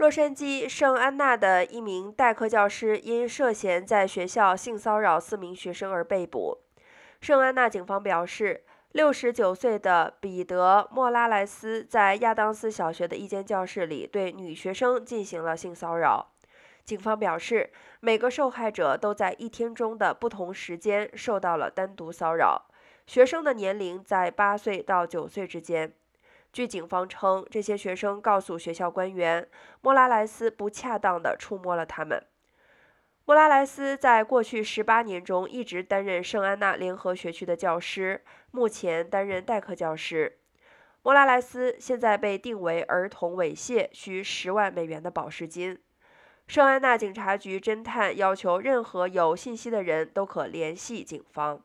洛杉矶圣安娜的一名代课教师因涉嫌在学校性骚扰四名学生而被捕。圣安娜警方表示，六十九岁的彼得·莫拉莱斯在亚当斯小学的一间教室里对女学生进行了性骚扰。警方表示，每个受害者都在一天中的不同时间受到了单独骚扰。学生的年龄在八岁到九岁之间。据警方称，这些学生告诉学校官员，莫拉莱斯不恰当地触摸了他们。莫拉莱斯在过去十八年中一直担任圣安娜联合学区的教师，目前担任代课教师。莫拉莱斯现在被定为儿童猥亵，需十万美元的保释金。圣安娜警察局侦探要求任何有信息的人都可联系警方。